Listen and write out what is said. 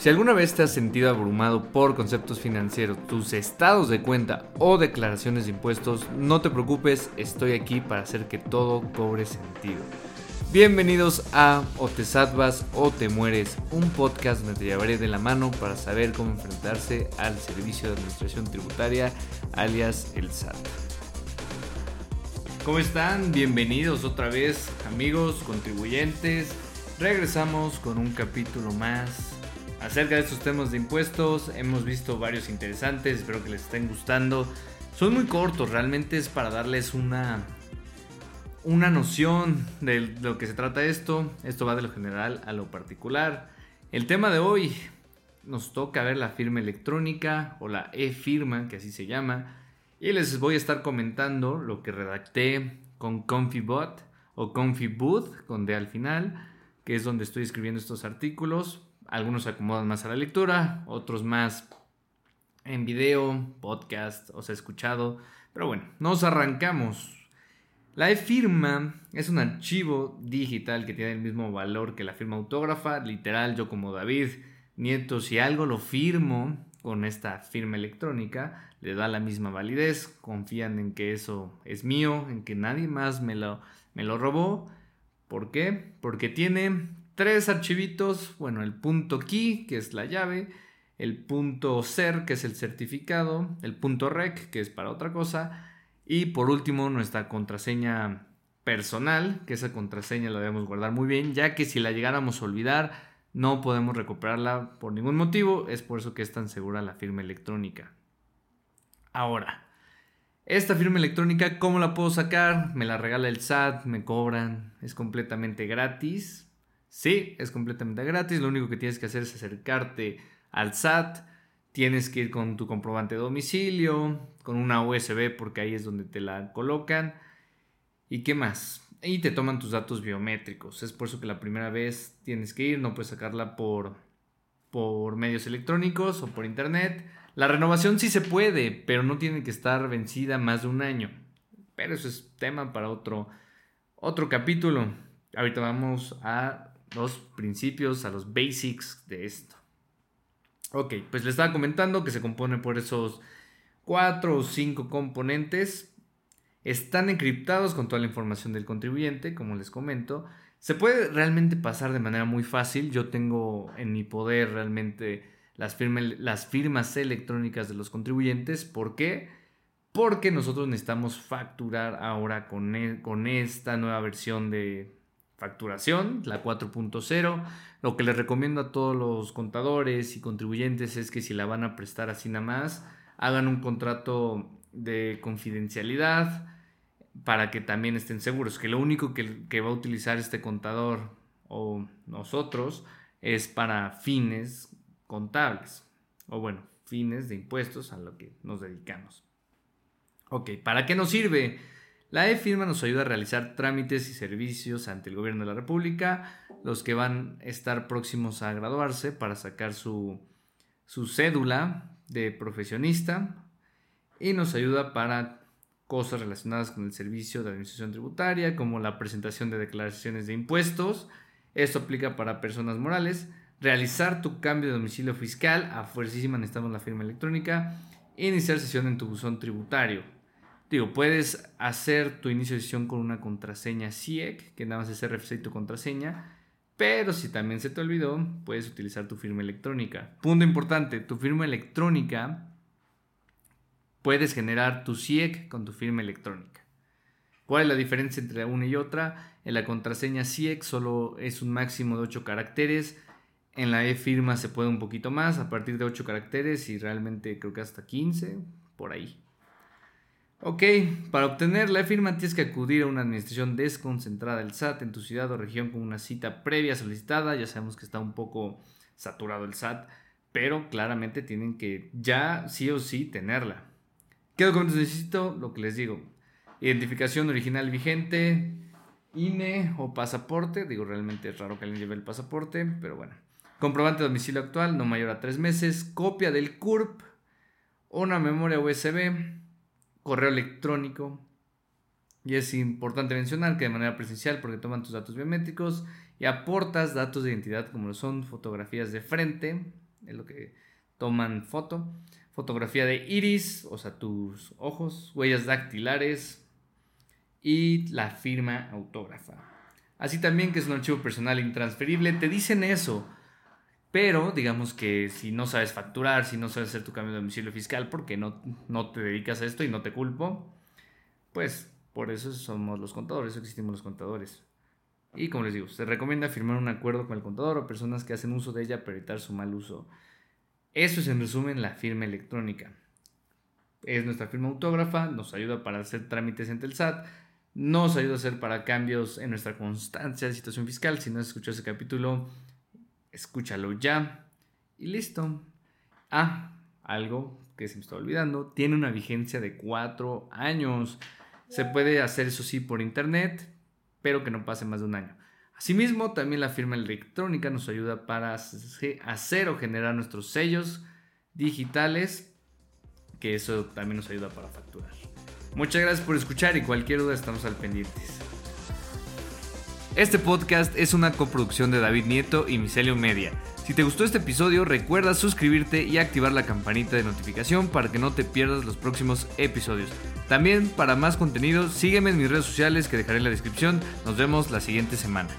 Si alguna vez te has sentido abrumado por conceptos financieros, tus estados de cuenta o declaraciones de impuestos, no te preocupes, estoy aquí para hacer que todo cobre sentido. Bienvenidos a O te salvas o te mueres, un podcast donde te llevaré de la mano para saber cómo enfrentarse al servicio de administración tributaria, alias el SAT. ¿Cómo están? Bienvenidos otra vez, amigos, contribuyentes. Regresamos con un capítulo más acerca de estos temas de impuestos. Hemos visto varios interesantes, espero que les estén gustando. Son muy cortos, realmente es para darles una, una noción de lo que se trata esto. Esto va de lo general a lo particular. El tema de hoy nos toca ver la firma electrónica o la e-firma, que así se llama. Y les voy a estar comentando lo que redacté con ComfyBot o ComfyBooth con D al final, que es donde estoy escribiendo estos artículos algunos se acomodan más a la lectura, otros más en video, podcast, os he escuchado. Pero bueno, nos arrancamos. La e-firma es un archivo digital que tiene el mismo valor que la firma autógrafa. Literal, yo como David Nieto, si algo lo firmo con esta firma electrónica, le da la misma validez. Confían en que eso es mío, en que nadie más me lo, me lo robó. ¿Por qué? Porque tiene tres archivitos, bueno, el punto key, que es la llave, el punto ser, que es el certificado, el punto rec, que es para otra cosa, y por último nuestra contraseña personal, que esa contraseña la debemos guardar muy bien, ya que si la llegáramos a olvidar, no podemos recuperarla por ningún motivo, es por eso que es tan segura la firma electrónica. Ahora, esta firma electrónica, ¿cómo la puedo sacar? Me la regala el SAT, me cobran, es completamente gratis. Sí, es completamente gratis. Lo único que tienes que hacer es acercarte al SAT. Tienes que ir con tu comprobante de domicilio, con una USB porque ahí es donde te la colocan. ¿Y qué más? Y te toman tus datos biométricos. Es por eso que la primera vez tienes que ir, no puedes sacarla por, por medios electrónicos o por internet. La renovación sí se puede, pero no tiene que estar vencida más de un año. Pero eso es tema para otro, otro capítulo. Ahorita vamos a los principios, a los basics de esto. Ok, pues le estaba comentando que se compone por esos cuatro o cinco componentes. Están encriptados con toda la información del contribuyente, como les comento. Se puede realmente pasar de manera muy fácil. Yo tengo en mi poder realmente las, firmas electrónicas de los contribuyentes. ¿Por qué? Porque nosotros necesitamos facturar ahora con, e, con esta nueva versión de, facturación, la 4.0. Lo que les recomiendo a todos los contadores y contribuyentes es que si la van a prestar así nada más, hagan un contrato de confidencialidad para que también estén seguros que lo único que, va a utilizar este contador o nosotros es para fines contables o bueno, fines de impuestos a lo que nos dedicamos. Ok, ¿para qué nos sirve? La e-firma nos ayuda a realizar trámites y servicios ante el gobierno de la República, los que van a estar próximos a graduarse para sacar su, su cédula de profesionista y nos ayuda para cosas relacionadas con el servicio de administración tributaria, como la presentación de declaraciones de impuestos. Esto aplica para personas morales. Realizar tu cambio de domicilio fiscal, a fuercísima necesitamos la firma electrónica. Iniciar sesión en tu buzón tributario. Digo, puedes hacer tu inicio de sesión con una contraseña CIEC, que nada más es RFC y tu contraseña, pero si también se te olvidó, puedes utilizar tu firma electrónica. Punto importante, tu firma electrónica, puedes generar tu CIEC con tu firma electrónica. ¿Cuál es la diferencia entre una y otra? En la contraseña CIEC solo es un máximo de 8 caracteres. En la e-firma se puede un poquito más, a partir de 8 caracteres y realmente creo que hasta 15, por ahí. Ok, para obtener la firma tienes que acudir a una administración desconcentrada del SAT en tu ciudad o región con una cita previa solicitada. Ya sabemos que está un poco saturado el SAT, pero claramente tienen que ya sí o sí tenerla. ¿Qué documentos necesito? Lo que les digo. Identificación original vigente, INE o pasaporte. Digo, realmente es raro que alguien lleve el pasaporte, pero bueno. Comprobante de domicilio actual, no mayor a tres meses. Copia del CURP. Una memoria USB correo electrónico. Y es importante mencionar que de manera presencial porque toman tus datos biométricos y aportas datos de identidad como lo son fotografías de frente, es lo que toman foto. Fotografía de iris, o sea, tus ojos, huellas dactilares y la firma autógrafa. Así también que es un archivo personal intransferible, te dicen eso. Pero digamos que si no sabes facturar, si no sabes hacer tu cambio de domicilio fiscal, porque no, no te dedicas a esto y no te culpo, pues por eso somos los contadores, eso existimos los contadores. Y como les digo, se recomienda firmar un acuerdo con el contador o personas que hacen uso de ella para evitar su mal uso. Eso es en resumen la firma electrónica. Es nuestra firma autógrafa, nos ayuda para hacer trámites ante el SAT, nos ayuda a hacer para cambios en nuestra constancia de situación fiscal. Si no has escuchado ese capítulo, escúchalo ya. Y listo. Ah, algo que se me está olvidando, tiene una vigencia de cuatro años. Se puede hacer eso sí por internet, pero que no pase más de un año. Asimismo, también la firma electrónica nos ayuda para hacer o generar nuestros sellos digitales, que eso también nos ayuda para facturar. Muchas gracias por escuchar y cualquier duda estamos al pendientes. Este podcast es una coproducción de David Nieto y Micelio Media. Si te gustó este episodio, recuerda suscribirte y activar la campanita de notificación para que no te pierdas los próximos episodios. También para más contenido, sígueme en mis redes sociales que dejaré en la descripción. Nos vemos la siguiente semana.